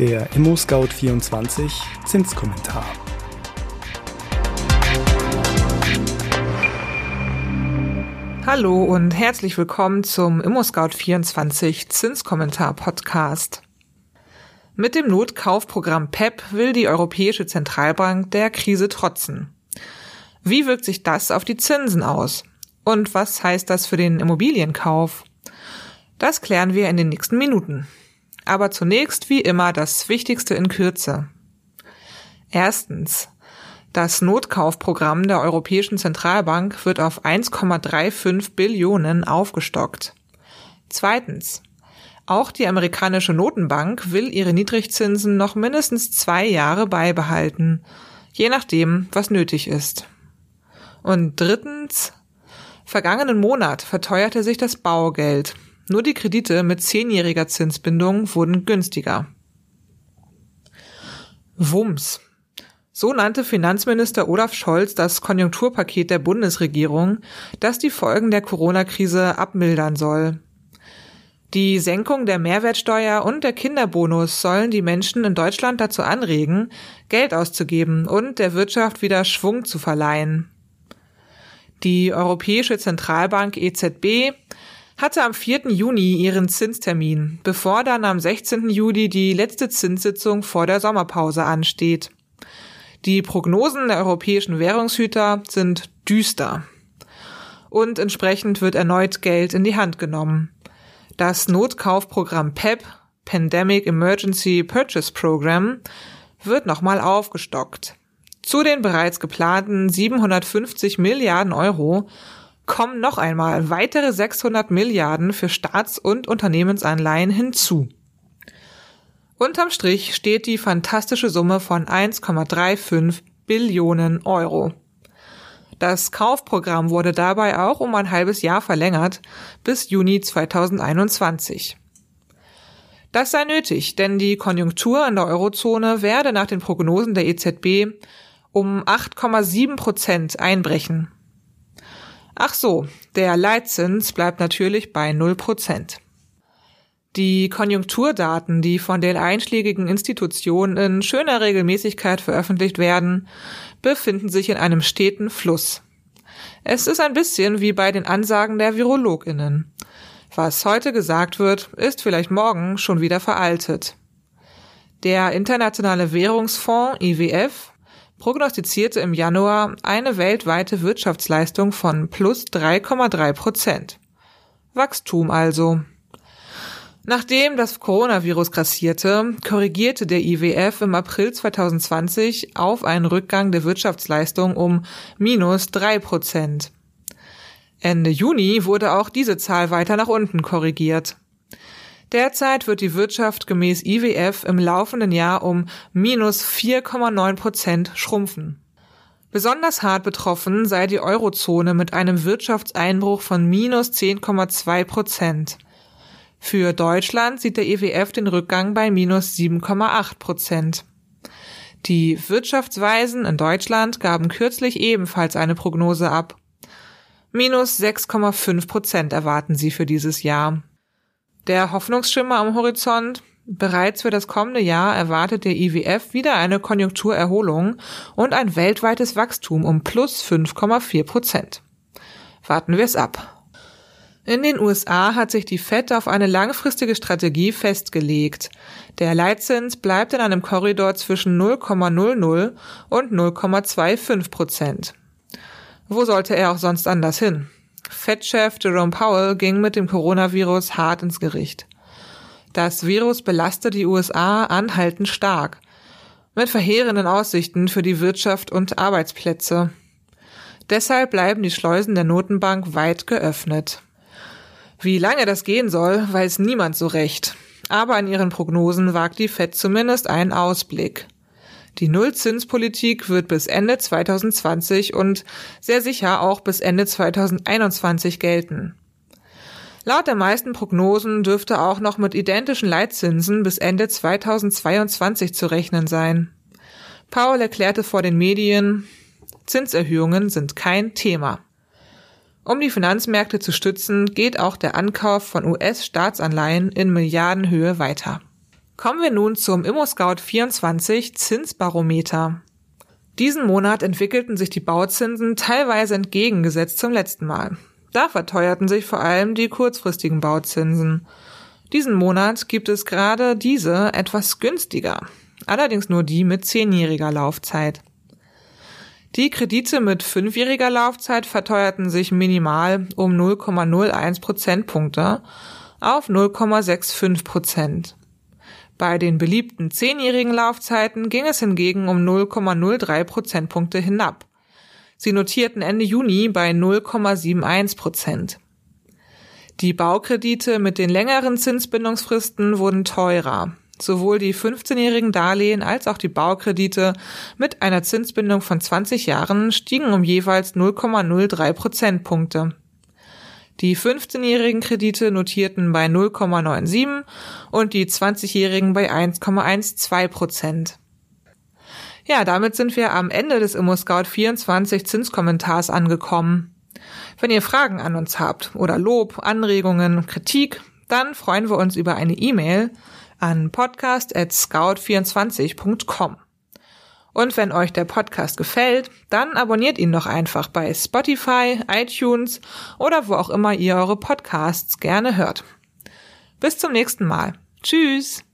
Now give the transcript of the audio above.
Der ImmoScout24 Zinskommentar. Hallo und herzlich willkommen zum ImmoScout24 Zinskommentar Podcast. Mit dem Notkaufprogramm PEP will die Europäische Zentralbank der Krise trotzen. Wie wirkt sich das auf die Zinsen aus? Und was heißt das für den Immobilienkauf? Das klären wir in den nächsten Minuten. Aber zunächst wie immer das Wichtigste in Kürze. Erstens. Das Notkaufprogramm der Europäischen Zentralbank wird auf 1,35 Billionen aufgestockt. Zweitens. Auch die amerikanische Notenbank will ihre Niedrigzinsen noch mindestens zwei Jahre beibehalten, je nachdem, was nötig ist. Und drittens. Vergangenen Monat verteuerte sich das Baugeld nur die Kredite mit zehnjähriger Zinsbindung wurden günstiger. Wumms. So nannte Finanzminister Olaf Scholz das Konjunkturpaket der Bundesregierung, das die Folgen der Corona-Krise abmildern soll. Die Senkung der Mehrwertsteuer und der Kinderbonus sollen die Menschen in Deutschland dazu anregen, Geld auszugeben und der Wirtschaft wieder Schwung zu verleihen. Die Europäische Zentralbank EZB hatte am 4. Juni ihren Zinstermin, bevor dann am 16. Juli die letzte Zinssitzung vor der Sommerpause ansteht. Die Prognosen der europäischen Währungshüter sind düster. Und entsprechend wird erneut Geld in die Hand genommen. Das Notkaufprogramm PEP, e Pandemic Emergency Purchase Program, wird nochmal aufgestockt. Zu den bereits geplanten 750 Milliarden Euro kommen noch einmal weitere 600 Milliarden für Staats- und Unternehmensanleihen hinzu. Unterm Strich steht die fantastische Summe von 1,35 Billionen Euro. Das Kaufprogramm wurde dabei auch um ein halbes Jahr verlängert bis Juni 2021. Das sei nötig, denn die Konjunktur in der Eurozone werde nach den Prognosen der EZB um 8,7 Prozent einbrechen. Ach so, der Leitzins bleibt natürlich bei 0 Prozent. Die Konjunkturdaten, die von den einschlägigen Institutionen in schöner Regelmäßigkeit veröffentlicht werden, befinden sich in einem steten Fluss. Es ist ein bisschen wie bei den Ansagen der Virologinnen. Was heute gesagt wird, ist vielleicht morgen schon wieder veraltet. Der Internationale Währungsfonds IWF prognostizierte im Januar eine weltweite Wirtschaftsleistung von plus 3,3 Prozent. Wachstum also. Nachdem das Coronavirus grassierte, korrigierte der IWF im April 2020 auf einen Rückgang der Wirtschaftsleistung um minus drei Prozent. Ende Juni wurde auch diese Zahl weiter nach unten korrigiert. Derzeit wird die Wirtschaft gemäß IWF im laufenden Jahr um minus 4,9 Prozent schrumpfen. Besonders hart betroffen sei die Eurozone mit einem Wirtschaftseinbruch von minus 10,2 Prozent. Für Deutschland sieht der IWF den Rückgang bei minus 7,8 Prozent. Die Wirtschaftsweisen in Deutschland gaben kürzlich ebenfalls eine Prognose ab. Minus 6,5 Prozent erwarten sie für dieses Jahr. Der Hoffnungsschimmer am Horizont. Bereits für das kommende Jahr erwartet der IWF wieder eine Konjunkturerholung und ein weltweites Wachstum um plus 5,4 Prozent. Warten wir es ab. In den USA hat sich die Fed auf eine langfristige Strategie festgelegt. Der Leitzins bleibt in einem Korridor zwischen 0,00 und 0,25 Prozent. Wo sollte er auch sonst anders hin? Fed-Chef Jerome Powell ging mit dem Coronavirus hart ins Gericht. Das Virus belastet die USA anhaltend stark, mit verheerenden Aussichten für die Wirtschaft und Arbeitsplätze. Deshalb bleiben die Schleusen der Notenbank weit geöffnet. Wie lange das gehen soll, weiß niemand so recht. Aber in ihren Prognosen wagt die Fed zumindest einen Ausblick. Die Nullzinspolitik wird bis Ende 2020 und sehr sicher auch bis Ende 2021 gelten. Laut der meisten Prognosen dürfte auch noch mit identischen Leitzinsen bis Ende 2022 zu rechnen sein. Paul erklärte vor den Medien, Zinserhöhungen sind kein Thema. Um die Finanzmärkte zu stützen, geht auch der Ankauf von US-Staatsanleihen in Milliardenhöhe weiter. Kommen wir nun zum ImmoScout24 Zinsbarometer. Diesen Monat entwickelten sich die Bauzinsen teilweise entgegengesetzt zum letzten Mal. Da verteuerten sich vor allem die kurzfristigen Bauzinsen. Diesen Monat gibt es gerade diese etwas günstiger, allerdings nur die mit zehnjähriger Laufzeit. Die Kredite mit fünfjähriger Laufzeit verteuerten sich minimal um 0,01 Prozentpunkte auf 0,65 Prozent. Bei den beliebten zehnjährigen Laufzeiten ging es hingegen um 0,03 Prozentpunkte hinab. Sie notierten Ende Juni bei 0,71 Prozent. Die Baukredite mit den längeren Zinsbindungsfristen wurden teurer. Sowohl die 15-jährigen Darlehen als auch die Baukredite mit einer Zinsbindung von 20 Jahren stiegen um jeweils 0,03 Prozentpunkte. Die 15-jährigen Kredite notierten bei 0,97 und die 20-jährigen bei 1,12 Prozent. Ja, damit sind wir am Ende des ImmoScout 24 Zinskommentars angekommen. Wenn ihr Fragen an uns habt oder Lob, Anregungen, Kritik, dann freuen wir uns über eine E-Mail an podcast@scout24.com. Und wenn euch der Podcast gefällt, dann abonniert ihn doch einfach bei Spotify, iTunes oder wo auch immer ihr eure Podcasts gerne hört. Bis zum nächsten Mal. Tschüss.